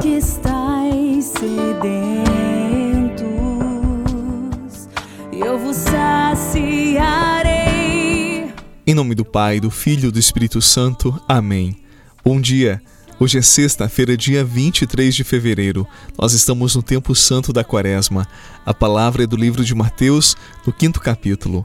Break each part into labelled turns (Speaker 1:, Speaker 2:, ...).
Speaker 1: Que estáis sedentos, eu vos saciarei.
Speaker 2: Em nome do Pai, do Filho e do Espírito Santo. Amém. Bom dia. Hoje é sexta-feira, dia 23 de fevereiro. Nós estamos no tempo santo da Quaresma. A palavra é do livro de Mateus, no quinto capítulo.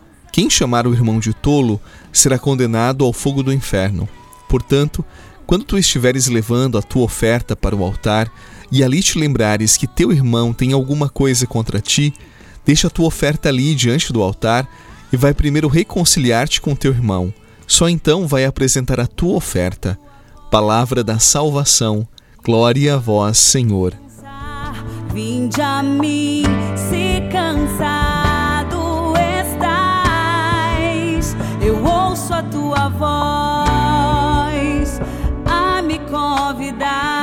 Speaker 2: Quem chamar o irmão de tolo será condenado ao fogo do inferno. Portanto, quando tu estiveres levando a tua oferta para o altar e ali te lembrares que teu irmão tem alguma coisa contra ti, deixa a tua oferta ali diante do altar e vai primeiro reconciliar-te com teu irmão. Só então vai apresentar a tua oferta. Palavra da salvação. Glória a vós, Senhor.
Speaker 1: Vinde a mim, se cansar. Tua voz a me convidar.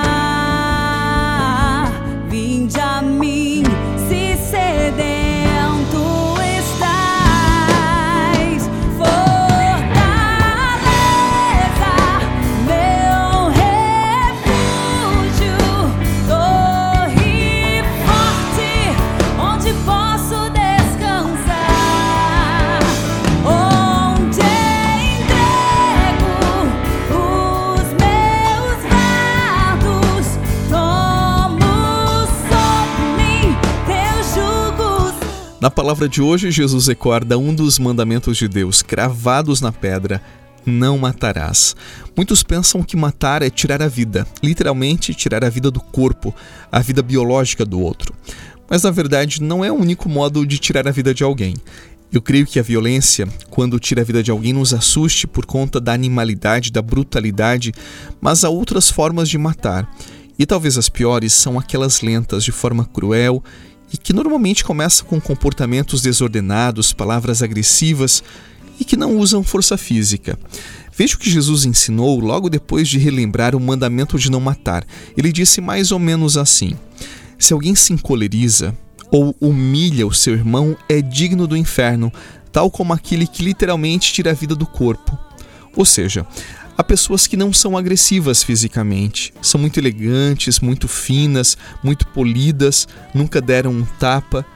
Speaker 2: Na palavra de hoje, Jesus recorda um dos mandamentos de Deus, cravados na pedra: não matarás. Muitos pensam que matar é tirar a vida, literalmente tirar a vida do corpo, a vida biológica do outro. Mas na verdade, não é o único modo de tirar a vida de alguém. Eu creio que a violência, quando tira a vida de alguém, nos assuste por conta da animalidade, da brutalidade, mas há outras formas de matar. E talvez as piores são aquelas lentas, de forma cruel e que normalmente começam com comportamentos desordenados, palavras agressivas e que não usam força física. Veja o que Jesus ensinou logo depois de relembrar o mandamento de não matar. Ele disse mais ou menos assim: Se alguém se encoleriza ou humilha o seu irmão, é digno do inferno, tal como aquele que literalmente tira a vida do corpo. Ou seja, Há pessoas que não são agressivas fisicamente, são muito elegantes, muito finas, muito polidas, nunca deram um tapa,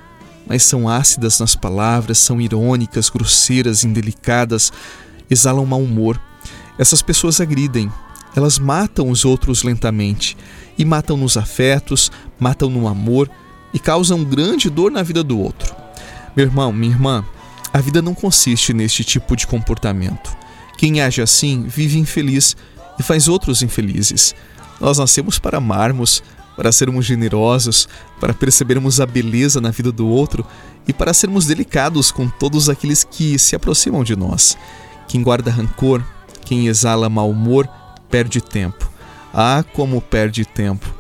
Speaker 2: mas são ácidas nas palavras, são irônicas, grosseiras, indelicadas, exalam mau humor. Essas pessoas agridem, elas matam os outros lentamente e matam nos afetos, matam no amor e causam grande dor na vida do outro. Meu irmão, minha irmã, a vida não consiste neste tipo de comportamento. Quem age assim vive infeliz e faz outros infelizes. Nós nascemos para amarmos, para sermos generosos, para percebermos a beleza na vida do outro e para sermos delicados com todos aqueles que se aproximam de nós. Quem guarda rancor, quem exala mau humor, perde tempo. Ah, como perde tempo!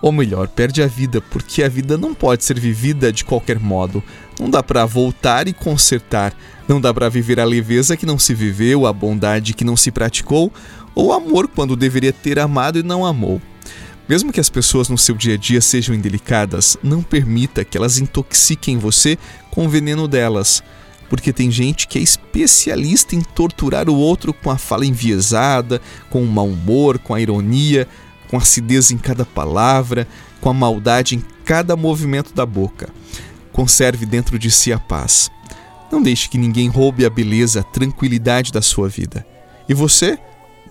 Speaker 2: Ou melhor, perde a vida, porque a vida não pode ser vivida de qualquer modo. Não dá para voltar e consertar. Não dá para viver a leveza que não se viveu, a bondade que não se praticou, ou o amor quando deveria ter amado e não amou. Mesmo que as pessoas no seu dia a dia sejam indelicadas, não permita que elas intoxiquem você com o veneno delas. Porque tem gente que é especialista em torturar o outro com a fala enviesada, com o mau humor, com a ironia, com acidez em cada palavra, com a maldade em cada movimento da boca. Conserve dentro de si a paz. Não deixe que ninguém roube a beleza, a tranquilidade da sua vida. E você?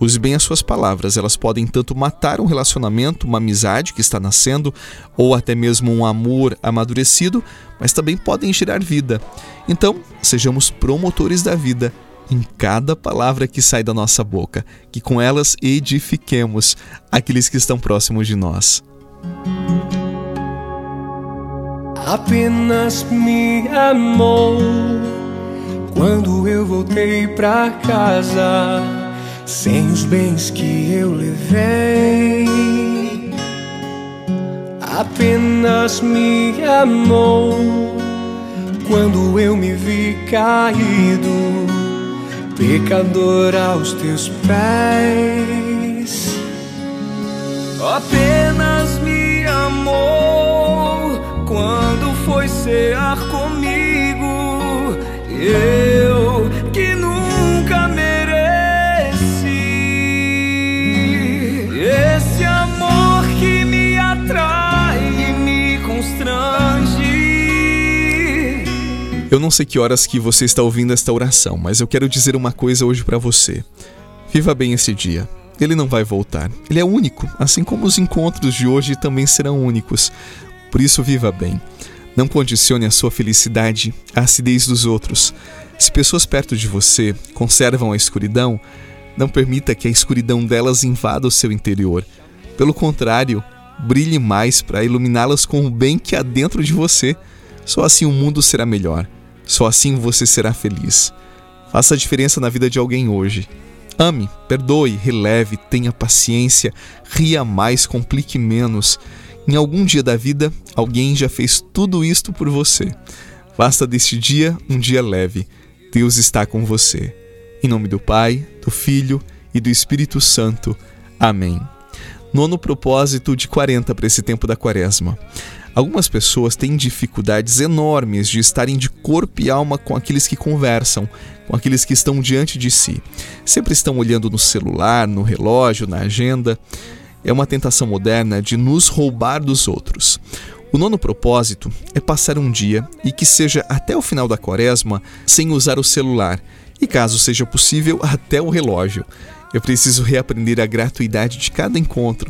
Speaker 2: Use bem as suas palavras, elas podem tanto matar um relacionamento, uma amizade que está nascendo, ou até mesmo um amor amadurecido, mas também podem gerar vida. Então, sejamos promotores da vida em cada palavra que sai da nossa boca, que com elas edifiquemos aqueles que estão próximos de nós.
Speaker 3: Apenas me amou quando eu voltei pra casa, sem os bens que eu levei. apenas me amou quando eu me vi caído, pecador aos teus pés.
Speaker 4: Apenas me amou quando foi cear comigo. Eu
Speaker 2: não sei que horas que você está ouvindo esta oração, mas eu quero dizer uma coisa hoje para você. Viva bem esse dia. Ele não vai voltar. Ele é único, assim como os encontros de hoje também serão únicos. Por isso, viva bem. Não condicione a sua felicidade à acidez dos outros. Se pessoas perto de você conservam a escuridão, não permita que a escuridão delas invada o seu interior. Pelo contrário, brilhe mais para iluminá-las com o bem que há dentro de você. Só assim o mundo será melhor. Só assim você será feliz. Faça a diferença na vida de alguém hoje. Ame, perdoe, releve, tenha paciência, ria mais, complique menos. Em algum dia da vida, alguém já fez tudo isto por você. Basta deste dia um dia leve. Deus está com você. Em nome do Pai, do Filho e do Espírito Santo. Amém. Nono propósito de 40 para esse tempo da quaresma. Algumas pessoas têm dificuldades enormes de estarem de corpo e alma com aqueles que conversam, com aqueles que estão diante de si. Sempre estão olhando no celular, no relógio, na agenda. É uma tentação moderna de nos roubar dos outros. O nono propósito é passar um dia e que seja até o final da quaresma sem usar o celular e, caso seja possível, até o relógio. Eu preciso reaprender a gratuidade de cada encontro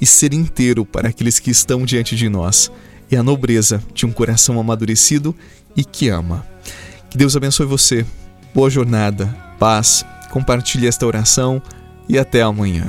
Speaker 2: e ser inteiro para aqueles que estão diante de nós e a nobreza de um coração amadurecido e que ama. Que Deus abençoe você. Boa jornada, paz. Compartilhe esta oração e até amanhã.